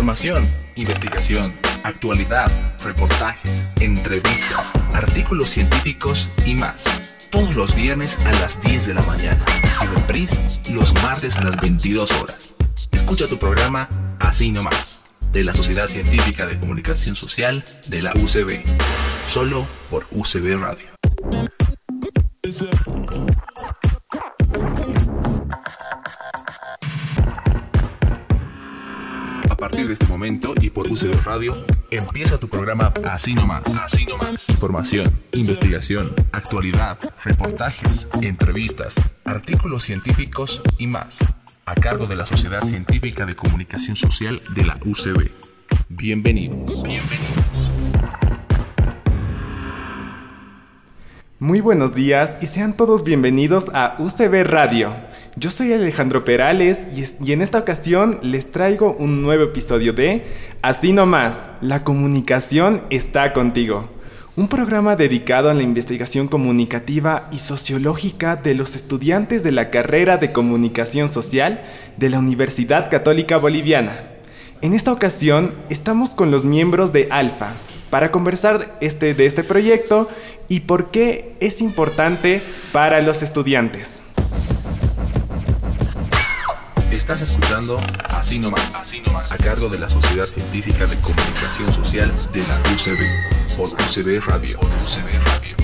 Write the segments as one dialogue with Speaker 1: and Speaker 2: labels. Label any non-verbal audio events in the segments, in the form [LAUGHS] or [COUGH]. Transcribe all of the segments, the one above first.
Speaker 1: Información, investigación, actualidad, reportajes, entrevistas, artículos científicos y más. Todos los viernes a las 10 de la mañana y reprise los martes a las 22 horas. Escucha tu programa Así nomás, de la Sociedad Científica de Comunicación Social de la UCB, solo por UCB Radio. Partir de este momento y por UCB Radio, empieza tu programa Así nomás. Así nomás. Información, investigación, actualidad, reportajes, entrevistas, artículos científicos y más. A cargo de la Sociedad Científica de Comunicación Social de la UCB. Bienvenido. Bienvenido.
Speaker 2: Muy buenos días y sean todos bienvenidos a UCB Radio. Yo soy Alejandro Perales y, en esta ocasión les traigo un nuevo episodio de Así nomás, la comunicación está contigo. Un programa dedicado a la investigación comunicativa y sociológica de los estudiantes de la carrera de comunicación social de la Universidad Católica Boliviana. En esta ocasión estamos con los miembros de Alfa para conversar este, de este proyecto y por qué es importante para los estudiantes.
Speaker 1: Estás escuchando Así nomás, Así a cargo de la Sociedad Científica de Comunicación Social de la UCB, por UCB Radio. UCB Radio.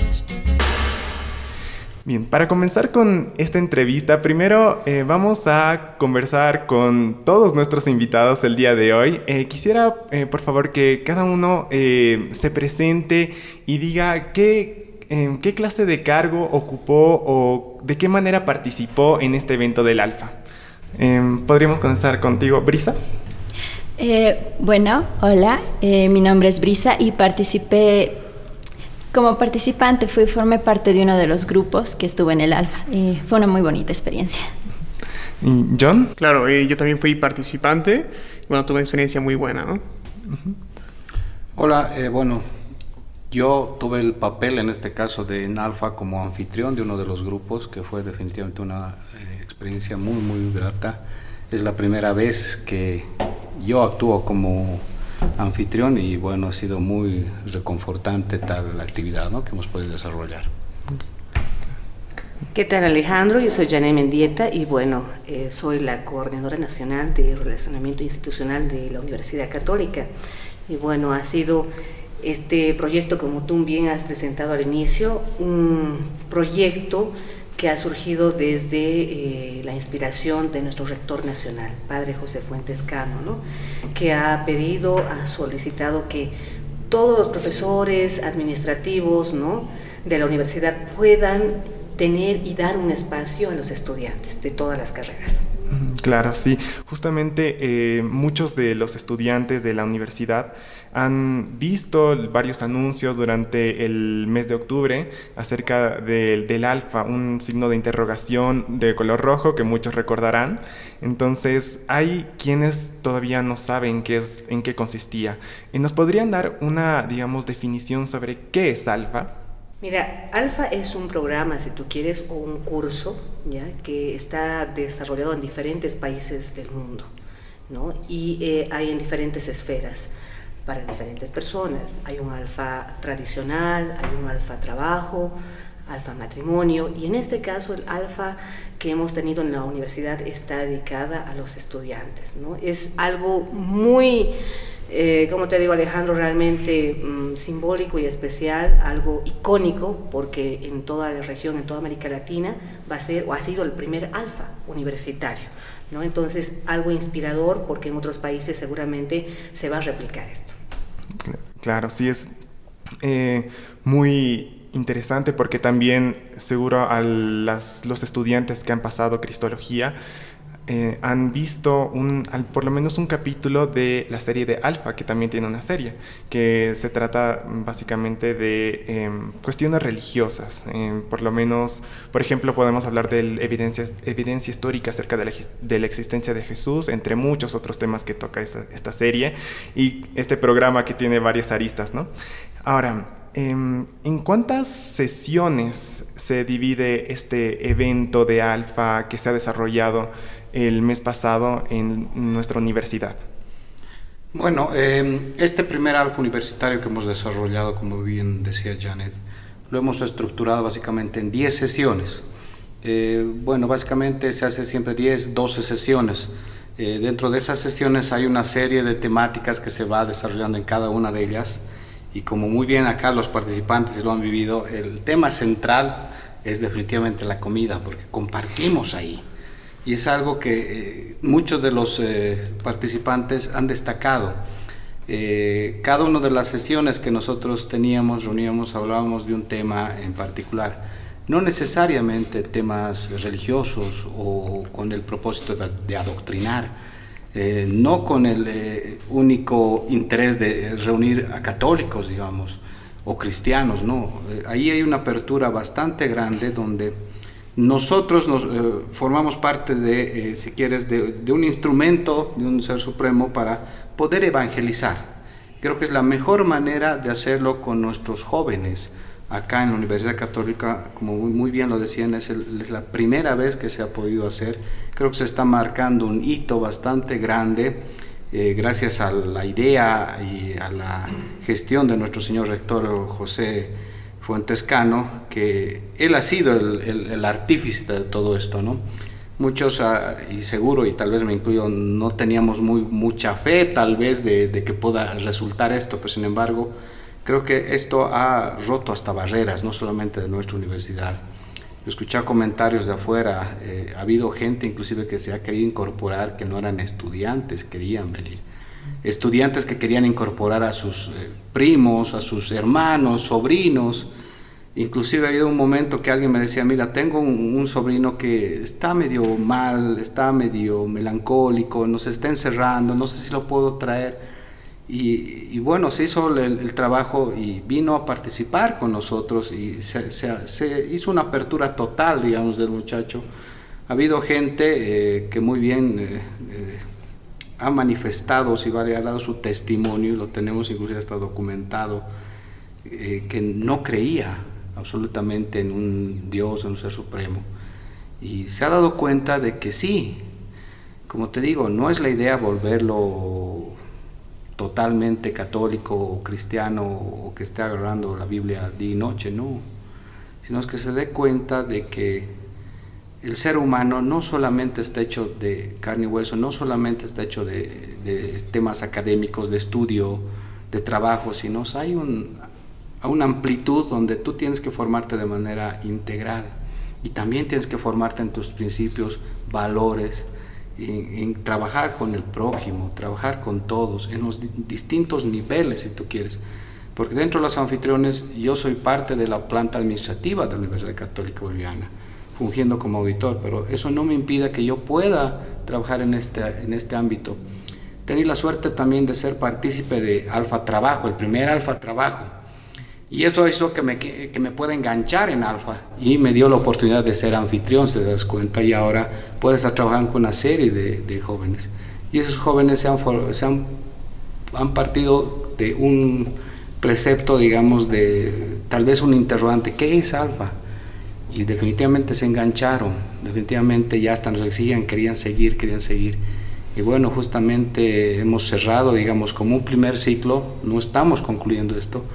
Speaker 2: Bien, para comenzar con esta entrevista, primero eh, vamos a conversar con todos nuestros invitados el día de hoy. Eh, quisiera, eh, por favor, que cada uno se presente y diga qué, qué clase de cargo ocupó o de qué manera participó en este evento del Alfa. Em, Podríamos comenzar contigo, Brisa.
Speaker 3: Eh, bueno, hola, eh, mi nombre es Brisa y participé como participante, fui, formé parte de uno de los grupos que estuvo en el Alfa y fue una muy bonita experiencia.
Speaker 2: ¿Y John?
Speaker 4: Claro, eh, yo también fui participante. Bueno, tuve una experiencia muy buena, ¿no?
Speaker 5: Hola, eh, bueno, yo tuve el papel en este caso de en Alfa como anfitrión de uno de los grupos, que fue definitivamente una eh, experiencia muy, muy grata. Es la primera vez que yo actúo como anfitrión y bueno, ha sido muy reconfortante tal actividad ¿no? que hemos podido desarrollar.
Speaker 6: ¿Qué tal Alejandro? Yo soy Janet Mendieta y bueno, eh, soy la coordinadora nacional de relacionamiento institucional de la Universidad Católica. Y bueno, ha sido este proyecto, como tú bien has presentado al inicio, un proyecto que ha surgido desde eh, la inspiración de nuestro rector nacional, padre José Fuentes Cano, ¿no? que ha pedido, ha solicitado que todos los profesores administrativos ¿no? de la universidad puedan tener y dar un espacio a los estudiantes de todas las carreras.
Speaker 2: Claro, sí. Justamente eh, muchos de los estudiantes de la universidad han visto varios anuncios durante el mes de octubre acerca del, del alfa, un signo de interrogación de color rojo que muchos recordarán. Entonces, hay quienes todavía no saben qué es, en qué consistía. ¿Y ¿Nos podrían dar una, digamos, definición sobre qué es alfa?
Speaker 6: Mira, Alfa es un programa, si tú quieres, o un curso, ¿ya? que está desarrollado en diferentes países del mundo, ¿no? Y eh, hay en diferentes esferas para diferentes personas. Hay un alfa tradicional, hay un alfa trabajo, alfa matrimonio, y en este caso el alfa que hemos tenido en la universidad está dedicada a los estudiantes, ¿no? Es algo muy eh, como te digo Alejandro, realmente mm, simbólico y especial, algo icónico, porque en toda la región, en toda América Latina, va a ser o ha sido el primer alfa universitario. ¿no? Entonces, algo inspirador, porque en otros países seguramente se va a replicar esto.
Speaker 2: Claro, sí es eh, muy interesante porque también seguro a las, los estudiantes que han pasado Cristología eh, han visto un, al, por lo menos un capítulo de la serie de Alfa, que también tiene una serie, que se trata básicamente de eh, cuestiones religiosas. Eh, por lo menos, por ejemplo, podemos hablar de evidencia, evidencia histórica acerca de la, de la, existencia de Jesús, entre muchos otros temas que toca esta, esta serie, y este programa que tiene varias aristas, ¿no? Ahora, ¿En cuántas sesiones se divide este evento de Alfa que se ha desarrollado el mes pasado en nuestra universidad?
Speaker 5: Bueno, eh, este primer alfa universitario que hemos desarrollado, como bien decía Janet, lo hemos estructurado básicamente en 10 sesiones. Eh, bueno, básicamente se hace siempre 10, 12 sesiones. Eh, dentro de esas sesiones hay una serie de temáticas que se va desarrollando en cada una de ellas y como muy bien acá los participantes lo han vivido, el tema central es definitivamente la comida porque compartimos ahí y es algo que eh, muchos de los participantes han destacado. cada una de las sesiones que nosotros teníamos, reuníamos, hablábamos de un tema en particular no necesariamente temas religiosos o con el propósito de, adoctrinar, eh, no con el eh, único interés de reunir a católicos, digamos, o cristianos, no. Eh, ahí hay una apertura bastante grande donde nosotros nos formamos parte de, si quieres, de, un instrumento de un ser supremo para poder evangelizar. Creo que es la mejor manera de hacerlo con nuestros jóvenes acá en la Universidad Católica, como muy bien lo decían, es, la primera vez que se ha podido hacer. Creo que se está marcando un hito bastante grande eh, gracias a la idea y a la gestión de nuestro señor rector José Fuentescano, que él ha sido el, artífice de todo esto, ¿no? Muchos, ah, y seguro, y tal vez me incluyo, no teníamos muy, mucha fe tal vez de, que pueda resultar esto, pero sin embargo, Creo que esto ha roto hasta barreras, no solamente de nuestra universidad. Escuché comentarios de afuera, eh, ha habido gente inclusive que se ha querido incorporar que no eran estudiantes, querían venir. Estudiantes que querían incorporar a sus eh, primos, a sus hermanos, sobrinos. Inclusive ha habido un momento que alguien me decía, mira, tengo un, sobrino que está medio mal, está medio melancólico, nos está encerrando, no sé si lo puedo traer. Y, bueno, se hizo el, trabajo y vino a participar con nosotros y se, hizo una apertura total, digamos, del muchacho. Ha habido gente eh, que muy bien eh, ha manifestado, si vale, ha dado su testimonio, lo tenemos inclusive hasta documentado, que no creía absolutamente en un Dios, en un ser supremo. Y se ha dado cuenta de que sí, como te digo, no es la idea volverlo totalmente católico o cristiano o que esté agarrando la Biblia día y noche, no, sino es que se dé cuenta de que el ser humano no solamente está hecho de carne y hueso, no solamente está hecho de, temas académicos, de estudio, de trabajo, sino hay un, una amplitud donde tú tienes que formarte de manera integral y también tienes que formarte en tus principios, valores, en, trabajar con el prójimo, trabajar con todos, en los distintos niveles, si tú quieres. Porque dentro de los anfitriones yo soy parte de la planta administrativa de la Universidad Católica Boliviana, fungiendo como auditor, pero eso no me impide que yo pueda trabajar en este, en este ámbito. Tení la suerte también de ser partícipe de Alfa Trabajo, el primer Alfa Trabajo, y eso hizo que me, que me pueda enganchar en Alfa y me dio la oportunidad de ser anfitrión, se das cuenta, y ahora puedo estar trabajando con una serie de, jóvenes. Y esos jóvenes se han, han, han, partido de un precepto, digamos, de tal vez un interrogante, ¿qué es Alfa? Y definitivamente se engancharon, definitivamente ya hasta nos exigían, querían seguir, querían seguir. Y bueno, justamente hemos cerrado, digamos, como un primer ciclo, no estamos concluyendo esto,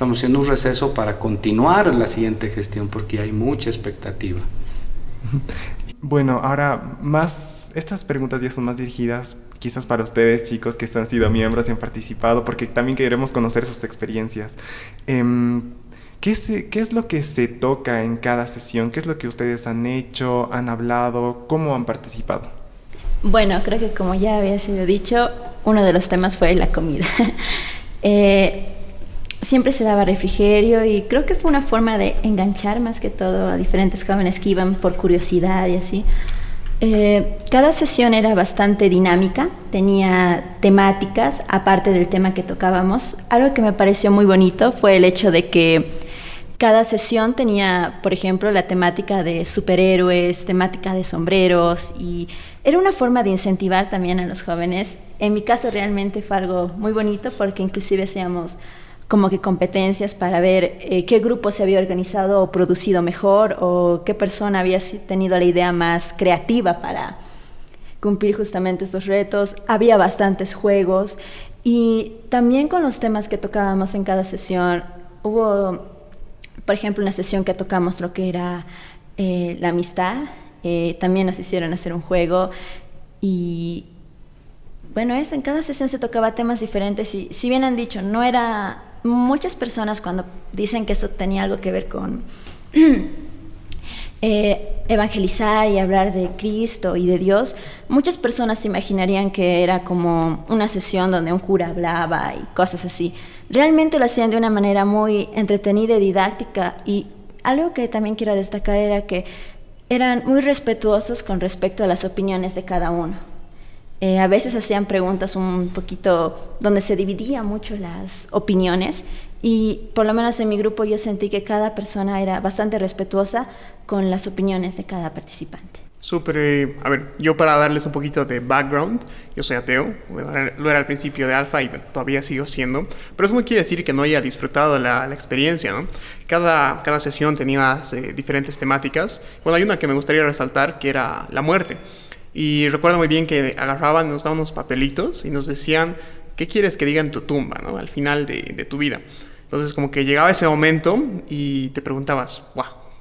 Speaker 5: Estamos haciendo un receso para continuar la siguiente gestión porque hay mucha expectativa.
Speaker 2: Bueno, ahora más, estas preguntas ya son más dirigidas quizás para ustedes chicos que han sido miembros y han participado porque también queremos conocer sus experiencias. Em, ¿qué, ¿Qué es lo que se toca en cada sesión? ¿Qué es lo que ustedes han hecho, han hablado, cómo han participado?
Speaker 3: Bueno, creo que como ya había sido dicho, uno de los temas fue la comida. [LAUGHS] eh, siempre se daba refrigerio y creo que fue una forma de enganchar más que todo a diferentes jóvenes que iban por curiosidad y así. Eh, cada sesión era bastante dinámica, tenía temáticas, aparte del tema que tocábamos. Algo que me pareció muy bonito fue el hecho de que cada sesión tenía, por ejemplo, la temática de superhéroes, temática de sombreros, y era una forma de incentivar también a los jóvenes. En mi caso realmente fue algo muy bonito porque inclusive hacíamos como que competencias para ver eh, qué grupo se había organizado o producido mejor o qué persona había tenido la idea más creativa para cumplir justamente estos retos. Había bastantes juegos. Y también con los temas que tocábamos en cada sesión, hubo, por ejemplo, una sesión que tocamos lo que era eh, la amistad, eh, también nos hicieron hacer un juego y bueno, eso, en cada sesión se tocaba temas diferentes y si bien han dicho, no era, muchas personas cuando dicen que eso tenía algo que ver con [CLEARS THROAT] eh, evangelizar y hablar de Cristo y de Dios, muchas personas imaginarían que era como una sesión donde un cura hablaba y cosas así. Realmente lo hacían de una manera muy entretenida y didáctica y algo que también quiero destacar era que eran muy respetuosos con respecto a las opiniones de cada uno. Eh, a veces hacían preguntas un poquito donde se dividían mucho las opiniones y por lo menos en mi grupo yo sentí que cada persona era bastante respetuosa con las opiniones de cada participante.
Speaker 4: Súper, eh, a ver, yo para darles un poquito de background, yo soy ateo, lo era al principio de Alfa y todavía sigo siendo, pero eso no quiere decir que no haya disfrutado la, la experiencia, ¿no? Cada, cada sesión tenía eh, diferentes temáticas. Bueno, hay una que me gustaría resaltar que era la muerte. Y recuerdo muy bien que agarraban, nos daban unos papelitos y nos decían, ¿qué quieres que diga en tu tumba, ¿no? Al final de, de tu vida. Entonces como que llegaba ese momento y te preguntabas,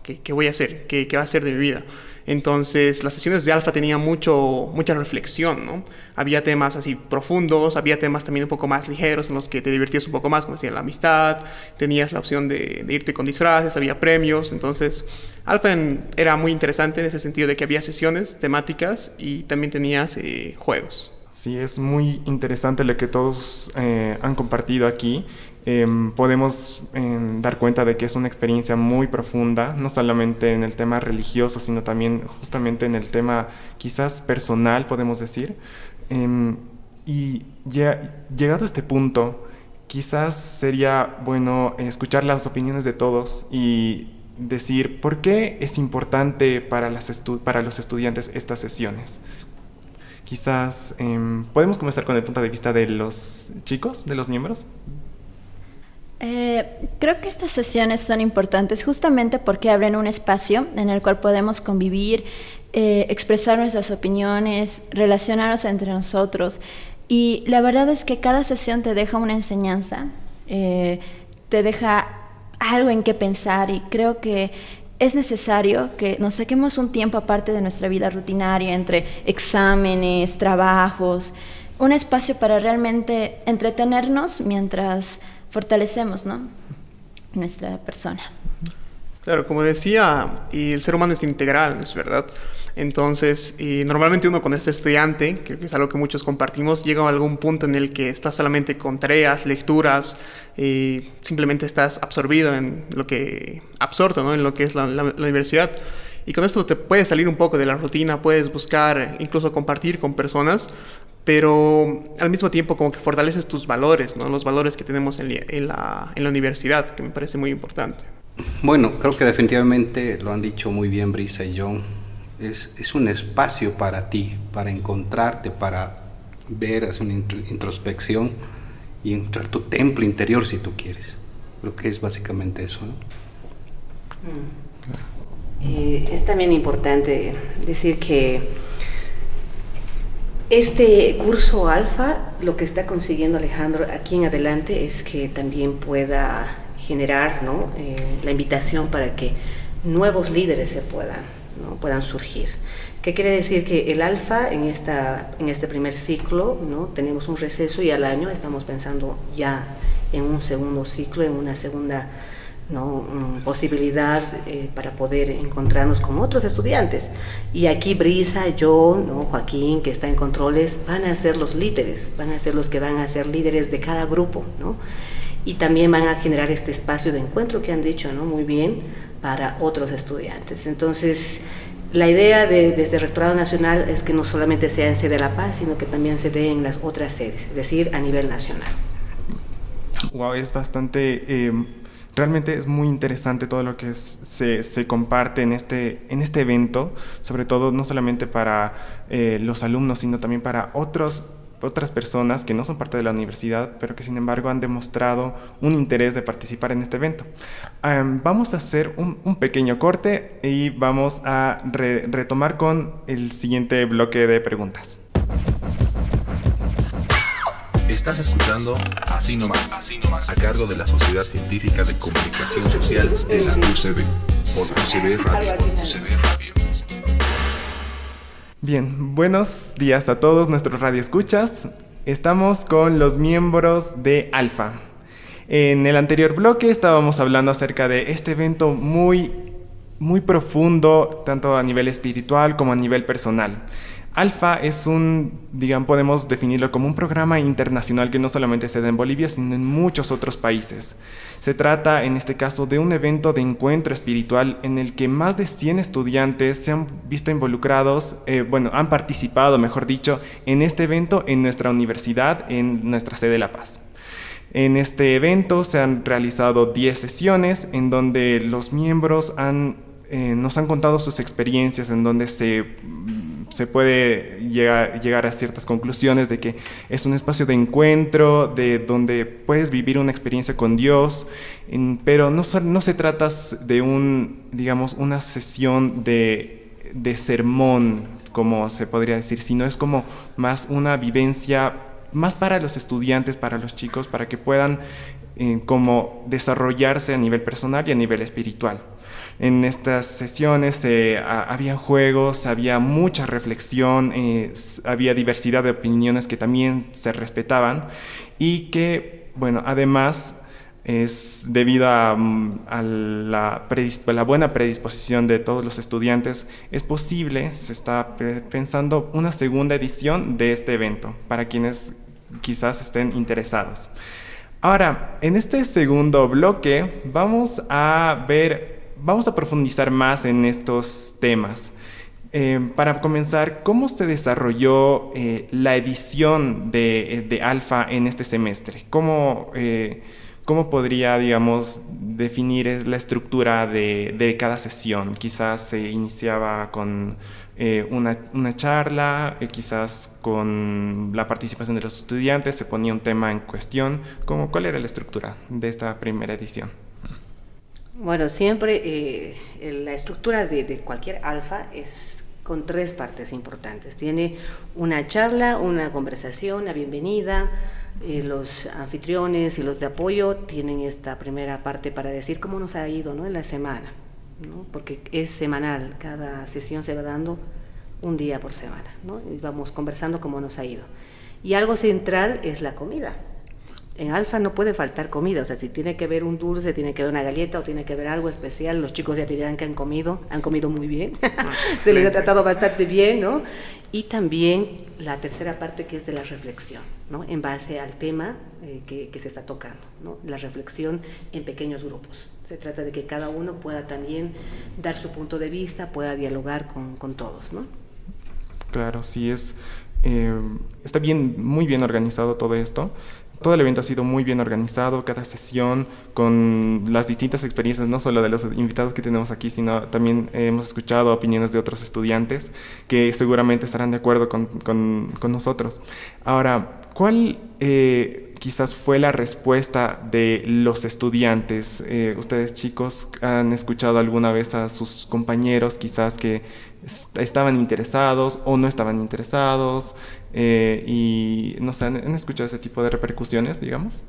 Speaker 4: ¿qué, qué voy a hacer? ¿Qué, ¿Qué va a ser de mi vida? Entonces, las sesiones de alfa tenían mucho, mucha reflexión, ¿no? Había temas así profundos, había temas también un poco más ligeros en los que te divertías un poco más, como decía, la amistad, tenías la opción de, irte con disfraces, había premios, entonces, alfa era muy interesante en ese sentido de que había sesiones temáticas y también tenías eh, juegos.
Speaker 2: Sí, es muy interesante lo que todos eh, han compartido aquí Em, podemos em, dar cuenta de que es una experiencia muy profunda, no solamente en el tema religioso, sino también justamente en el tema quizás personal, podemos decir. Em, y ya, llegado a este punto, quizás sería bueno escuchar las opiniones de todos y decir por qué es importante para, las para los estudiantes estas sesiones. Quizás podemos comenzar con el punto de vista de los chicos, de los miembros.
Speaker 3: Eh, creo que estas sesiones son importantes justamente porque abren un espacio en el cual podemos convivir, eh, expresar nuestras opiniones, relacionarnos entre nosotros. Y la verdad es que cada sesión te deja una enseñanza, eh, te deja algo en qué pensar y creo que es necesario que nos saquemos un tiempo aparte de nuestra vida rutinaria entre exámenes, trabajos, un espacio para realmente entretenernos mientras fortalecemos ¿no? nuestra persona.
Speaker 4: Claro, como decía, y el ser humano es integral, es verdad. Entonces, normalmente uno con este estudiante, que es algo que muchos compartimos, llega a algún punto en el que estás solamente con tareas, lecturas, y simplemente estás absorbido en lo que, absorto, ¿no? En lo que es la universidad. Y con esto te puedes salir un poco de la rutina, puedes buscar, incluso compartir con personas, pero al mismo tiempo como que fortaleces tus valores, ¿no? los valores que tenemos en, en, la, en la universidad, que me parece muy importante.
Speaker 5: Bueno, creo que definitivamente lo han dicho muy bien Brisa y John. Es, es un espacio para ti, para encontrarte, para ver, hacer una introspección y encontrar tu templo interior si tú quieres. Creo que es básicamente eso. ¿no?
Speaker 6: Mm. Eh, es también importante decir que este curso alfa, lo que está consiguiendo Alejandro aquí en adelante es que también pueda generar ¿no? eh, la invitación para que nuevos líderes se puedan, ¿no? puedan surgir. ¿Qué quiere decir? Que el alfa en, esta, en este primer ciclo, ¿no? tenemos un receso y al año estamos pensando ya en un segundo ciclo, en una segunda ¿no? Mm, posibilidad eh, para poder encontrarnos con otros estudiantes. Y aquí Brisa, yo, ¿no? Joaquín, que está en controles, van a ser los líderes, van a ser los que van a ser líderes de cada grupo, ¿no? Y también van a generar este espacio de encuentro que han dicho, ¿no? Muy bien, para otros estudiantes. Entonces, la idea de, desde el Rectorado Nacional es que no solamente sea en sede de La Paz, sino que también se dé en las otras sedes, es decir, a nivel nacional.
Speaker 2: Wow, es bastante eh, realmente es muy interesante todo lo que se, se, comparte en este, en este evento, sobre todo no solamente para eh, los alumnos, sino también para otros otras personas que no son parte de la universidad, pero que sin embargo han demostrado un interés de participar en este evento. Vamos a hacer un, un, pequeño corte y vamos a re retomar con el siguiente bloque de preguntas.
Speaker 1: Estás escuchando Así Nomás, Así Nomás, a cargo de la Sociedad Científica de Comunicación Social de la UCB, por UCB Radio.
Speaker 2: Bien, buenos días a todos nuestros radioescuchas. Estamos con los miembros de Alfa. En el anterior bloque estábamos hablando acerca de este evento muy, muy profundo, tanto a nivel espiritual como a nivel personal. Alfa es un, digamos, podemos definirlo como un programa internacional que no solamente se da en Bolivia, sino en muchos otros países. Se trata, en este caso, de un evento de encuentro espiritual en el que más de 100 estudiantes se han visto involucrados, eh, bueno, han participado, mejor dicho, en este evento en nuestra universidad, en nuestra sede de La Paz. En este evento se han realizado 10 sesiones en donde los miembros han, eh, nos han contado sus experiencias, en donde se se puede llegar, a ciertas conclusiones de que es un espacio de encuentro, de donde puedes vivir una experiencia con Dios, pero no, no se trata de un, digamos, una sesión de, sermón, como se podría decir, sino es como más una vivencia más para los estudiantes, para los chicos, para que puedan eh, desarrollarse a nivel personal y a nivel espiritual. En estas sesiones eh, había juegos, había mucha reflexión, eh, había diversidad de opiniones que también se respetaban y que, bueno, además es debido a, mm, la, la, buena predisposición de todos los estudiantes, es posible, se está pensando una segunda edición de este evento para quienes quizás estén interesados. Ahora, en este segundo bloque vamos a ver vamos a profundizar más en estos temas. Eh, para comenzar, ¿cómo se desarrolló eh, la edición de, de, Alfa en este semestre? ¿Cómo, eh, ¿Cómo, podría, digamos, definir la estructura de, de cada sesión? Quizás se iniciaba con una, una, charla, quizás con la participación de los estudiantes, se ponía un tema en cuestión. ¿Cómo, ¿Cuál era la estructura de esta primera edición?
Speaker 6: Bueno, siempre eh, la estructura de, cualquier alfa es con tres partes importantes. Tiene una charla, una conversación, una bienvenida. Eh, los anfitriones y los de apoyo tienen esta primera parte para decir cómo nos ha ido ¿no? en la semana, ¿no? porque es semanal, cada sesión se va dando un día por semana, ¿no? y vamos conversando cómo nos ha ido. Y algo central es la comida en Alfa no puede faltar comida, o sea, si tiene que ver un dulce, tiene que ver una galleta o tiene que ver algo especial, los chicos ya te dirán que han comido, han comido muy bien, ah, [LAUGHS] se les ha tratado bastante bien, ¿no? Y también la tercera parte que es de la reflexión, ¿no? En base al tema eh, que, se está tocando, ¿no? La reflexión en pequeños grupos. Se trata de que cada uno pueda también dar su punto de vista, pueda dialogar con, con todos, ¿no?
Speaker 2: Claro, sí es... Eh, está bien, muy bien organizado todo esto. Todo el evento ha sido muy bien organizado, cada sesión con las distintas experiencias, no solo de los invitados que tenemos aquí, sino también hemos escuchado opiniones de otros estudiantes que seguramente estarán de acuerdo con, nosotros. Ahora, ¿cuál eh, quizás fue la respuesta de los estudiantes? Eh, ustedes chicos han escuchado alguna vez a sus compañeros quizás que estaban interesados o no estaban interesados eh, y no sé, ¿han, escuchado ese tipo de repercusiones, digamos?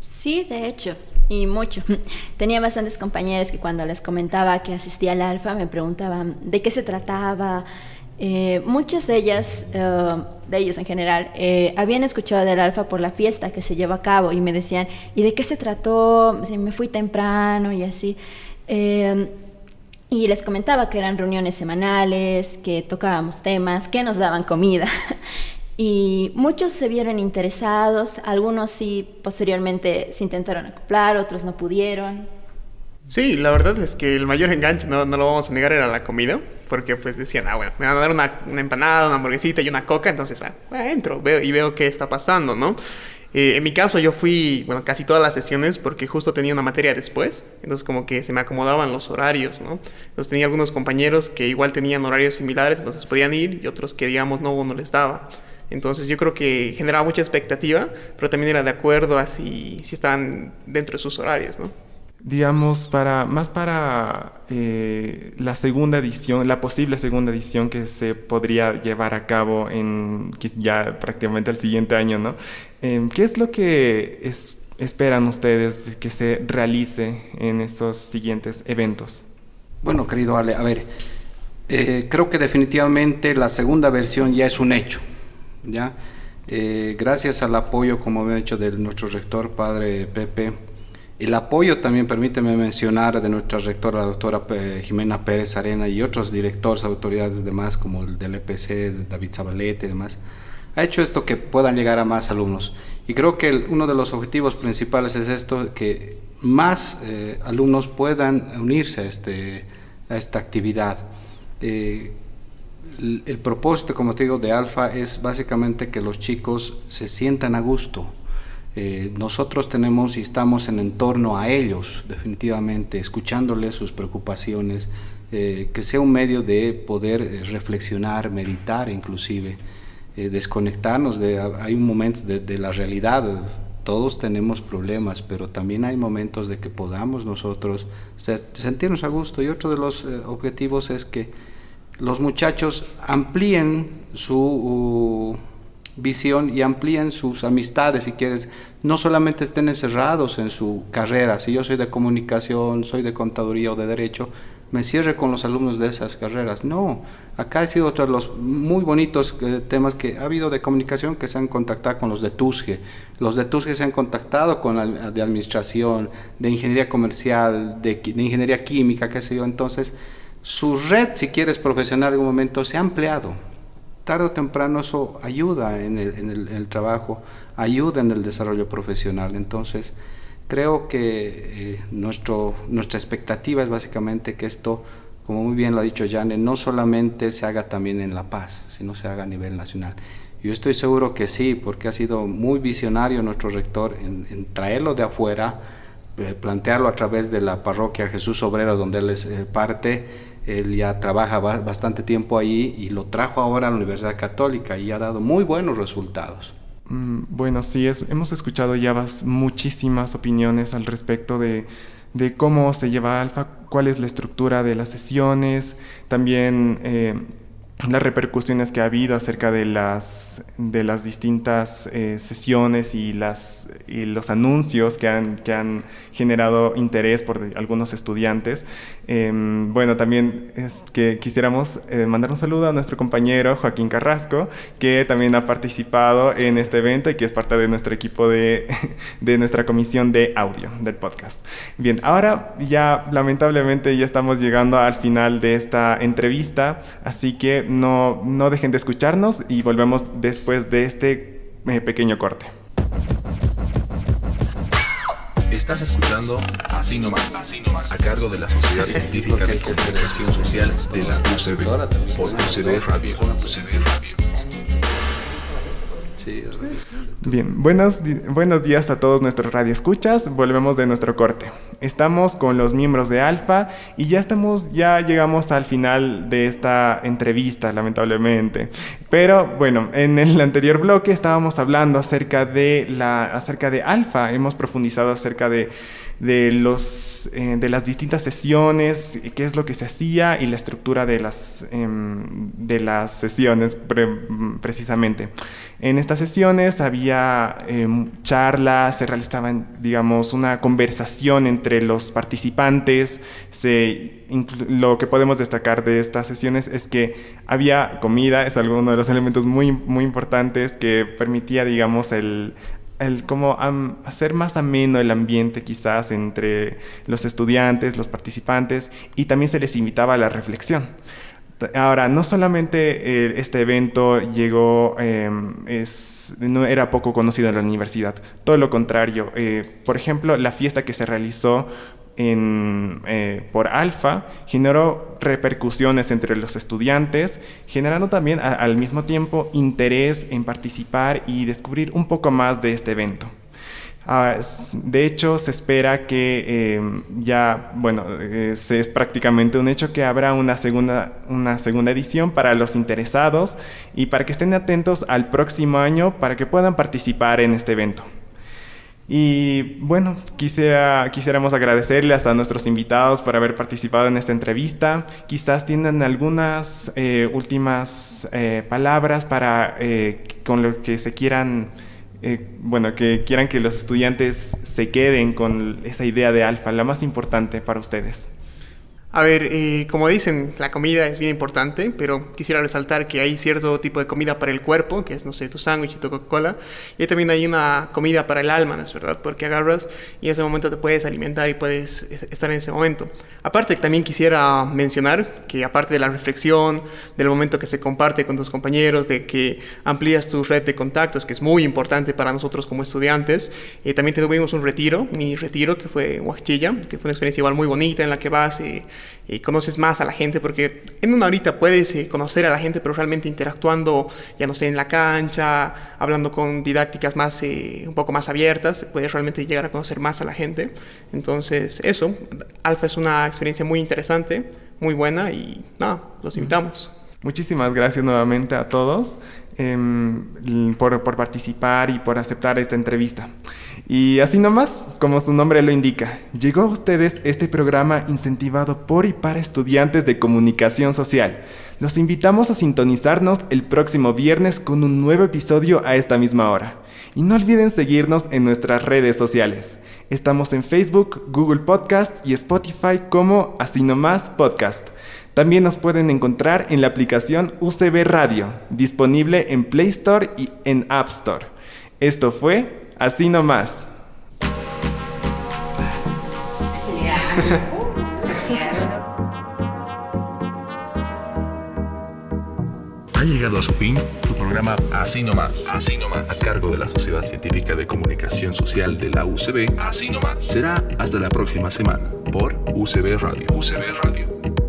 Speaker 3: Sí, de hecho, y mucho. [LAUGHS] Tenía bastantes compañeros que cuando les comentaba que asistía al alfa me preguntaban de qué se trataba. Eh, muchas de ellas, eh, de ellos en general, habían escuchado del alfa por la fiesta que se lleva a cabo y me decían, ¿y de qué se trató? Si me fui temprano y así. Y les comentaba que eran reuniones semanales, que tocábamos temas, que nos daban comida. [LAUGHS] Y muchos se vieron interesados, algunos sí posteriormente se intentaron acoplar, otros no pudieron.
Speaker 4: Sí, la verdad es que el mayor enganche, no, no lo vamos a negar, era la comida, porque pues decían, ah, bueno, me van a dar una, una empanada, una hamburguesita y una coca, entonces, bueno, entro veo, y veo qué está pasando, ¿no? Eh, en mi caso yo fui, casi todas las sesiones porque justo tenía una materia después, entonces como que se me acomodaban los horarios, ¿no? Entonces tenía algunos compañeros que igual tenían horarios similares, entonces podían ir y otros que digamos no, no les daba. Entonces yo creo que generaba mucha expectativa, pero también era de acuerdo a si, si estaban dentro de sus horarios, ¿no?
Speaker 2: digamos, para, más para eh, la segunda edición, la posible segunda edición que se podría llevar a cabo en ya prácticamente el siguiente año, ¿no? Em, ¿Qué es lo que esperan ustedes que se realice en estos siguientes eventos?
Speaker 5: Bueno, querido Ale, a ver, eh, creo que definitivamente la segunda versión ya es un hecho, ¿ya? Eh, gracias al apoyo, como he dicho, de nuestro rector, padre Pepe, el apoyo también, permíteme mencionar, de nuestra rectora, la doctora Jimena Pérez Arena y otros directores, autoridades demás, como el del EPC, David Zabalete y demás, ha hecho esto que puedan llegar a más alumnos. Y creo que uno de los objetivos principales es esto, que más eh, alumnos puedan unirse a, este, a esta actividad. Eh, el, el propósito, como te digo, de Alfa es básicamente que los chicos se sientan a gusto, eh, nosotros tenemos y estamos en entorno a ellos, definitivamente, escuchándoles sus preocupaciones, eh, que sea un medio de poder eh, reflexionar, meditar inclusive, desconectarnos de, hay un momento de, la realidad, todos tenemos problemas, pero también hay momentos de que podamos nosotros sentirnos a gusto. Y otro de los objetivos es que los muchachos amplíen su visión y amplíen sus amistades, si quieres, no solamente estén encerrados en su carrera, si yo soy de comunicación, soy de contaduría o de derecho, me cierre con los alumnos de esas carreras. No, acá ha sido otro de los muy bonitos eh, temas que ha habido de comunicación que se han contactado con los de TUSGE. Los de TUSGE se han contactado con la de administración, de ingeniería comercial, de, ingeniería química, qué sé yo. Entonces, su red, si quieres, profesional de un momento se ha ampliado tarde o temprano eso ayuda en el, trabajo, ayuda en el desarrollo profesional. Entonces, creo que eh, nuestro, nuestra expectativa es básicamente que esto, como muy bien lo ha dicho Jane, no solamente se haga también en La Paz, sino se haga a nivel nacional. Yo estoy seguro que sí, porque ha sido muy visionario nuestro rector en, traerlo de afuera, eh, plantearlo a través de la parroquia Jesús Obrero, donde él es eh, parte, él ya trabaja bastante tiempo ahí y lo trajo ahora a la Universidad Católica y ha dado muy buenos resultados.
Speaker 2: Mm, bueno, sí, es, hemos escuchado ya muchísimas opiniones al respecto de, cómo se lleva Alfa, cuál es la estructura de las sesiones, también eh, las repercusiones que ha habido acerca de las, de las distintas eh, sesiones y, las, y los anuncios que han generado interés por algunos estudiantes. Em, bueno, también es que quisiéramos eh, mandar un saludo a nuestro compañero Joaquín Carrasco, que también ha participado en este evento y que es parte de nuestro equipo de, [LAUGHS] de nuestra comisión de audio del podcast. Bien, ahora ya lamentablemente ya estamos llegando al final de esta entrevista, así que no, no dejen de escucharnos y volvemos después de este eh, pequeño corte.
Speaker 1: Estás escuchando Así nomás, a cargo de la Sociedad Científica de Comunicación Social de la UCB, por UCB Radio.
Speaker 2: Bien, buenos, buenos días a todos nuestros radioescuchas. Volvemos de nuestro corte. Estamos con los miembros de Alfa y ya estamos, ya llegamos al final de esta entrevista, lamentablemente. Pero bueno, en el anterior bloque estábamos hablando acerca de la, acerca de Alfa. Hemos profundizado acerca de de, los, eh, de las distintas sesiones, qué es lo que se hacía y la estructura de las, em, de las sesiones precisamente. En estas sesiones había em, charlas, se realizaban, digamos, una conversación entre los participantes. Se, lo que podemos destacar de estas sesiones es que había comida, es uno de los elementos muy, muy importantes que permitía, digamos, el el como hacer más ameno el ambiente quizás entre los estudiantes, los participantes y también se les invitaba a la reflexión. Ahora, no solamente eh, este evento llegó, em, es, no era poco conocido en la universidad, todo lo contrario. Eh, por ejemplo, la fiesta que se realizó eh, por Alfa generó repercusiones entre los estudiantes, generando también al mismo tiempo interés en participar y descubrir un poco más de este evento. Ah, de hecho, se espera que em, ya, bueno, es prácticamente un hecho que habrá una segunda, una segunda edición para los interesados y para que estén atentos al próximo año para que puedan participar en este evento. Y bueno, quisiera, quisiéramos agradecerles a nuestros invitados por haber participado en esta entrevista. Quizás tienen algunas eh, últimas eh, palabras para eh, con lo que se quieran, bueno, que quieran que los estudiantes se queden con esa idea de alfa, la más importante para ustedes.
Speaker 4: A ver, eh, como dicen, la comida es bien importante, pero quisiera resaltar que hay cierto tipo de comida para el cuerpo, que es, no sé, tu sándwich y tu Coca-Cola, y también hay una comida para el alma, ¿no es verdad? Porque agarras y en ese momento te puedes alimentar y puedes estar en ese momento. Aparte, también quisiera mencionar que aparte de la reflexión, del momento que se comparte con tus compañeros, de que amplías tu red de contactos, que es muy importante para nosotros como estudiantes, eh, también tuvimos un retiro, mi retiro, que fue en Huachilla, que fue una experiencia igual muy bonita en la que vas... Eh, y conoces más a la gente, porque en una horita puedes eh, conocer a la gente, pero realmente interactuando, ya no sé, en la cancha, hablando con didácticas más, eh, un poco más abiertas, puedes realmente llegar a conocer más a la gente. Entonces, eso, Alfa es una experiencia muy interesante, muy buena y nada, los invitamos.
Speaker 2: Muchísimas gracias nuevamente a todos em, por, por participar y por aceptar esta entrevista. Y así nomás, como su nombre lo indica, llegó a ustedes este programa incentivado por y para estudiantes de comunicación social. Los invitamos a sintonizarnos el próximo viernes con un nuevo episodio a esta misma hora. Y no olviden seguirnos en nuestras redes sociales. Estamos en Facebook, Google Podcast y Spotify como Así Nomás Podcast. También nos pueden encontrar en la aplicación UCB Radio, disponible en Play Store y en App Store. Esto fue Así nomás.
Speaker 1: Ha llegado a su fin tu programa Así nomás, Así nomás, a cargo de la Sociedad Científica de Comunicación Social de la UCB. Así. Será hasta la próxima semana por UCB Radio. UCB Radio.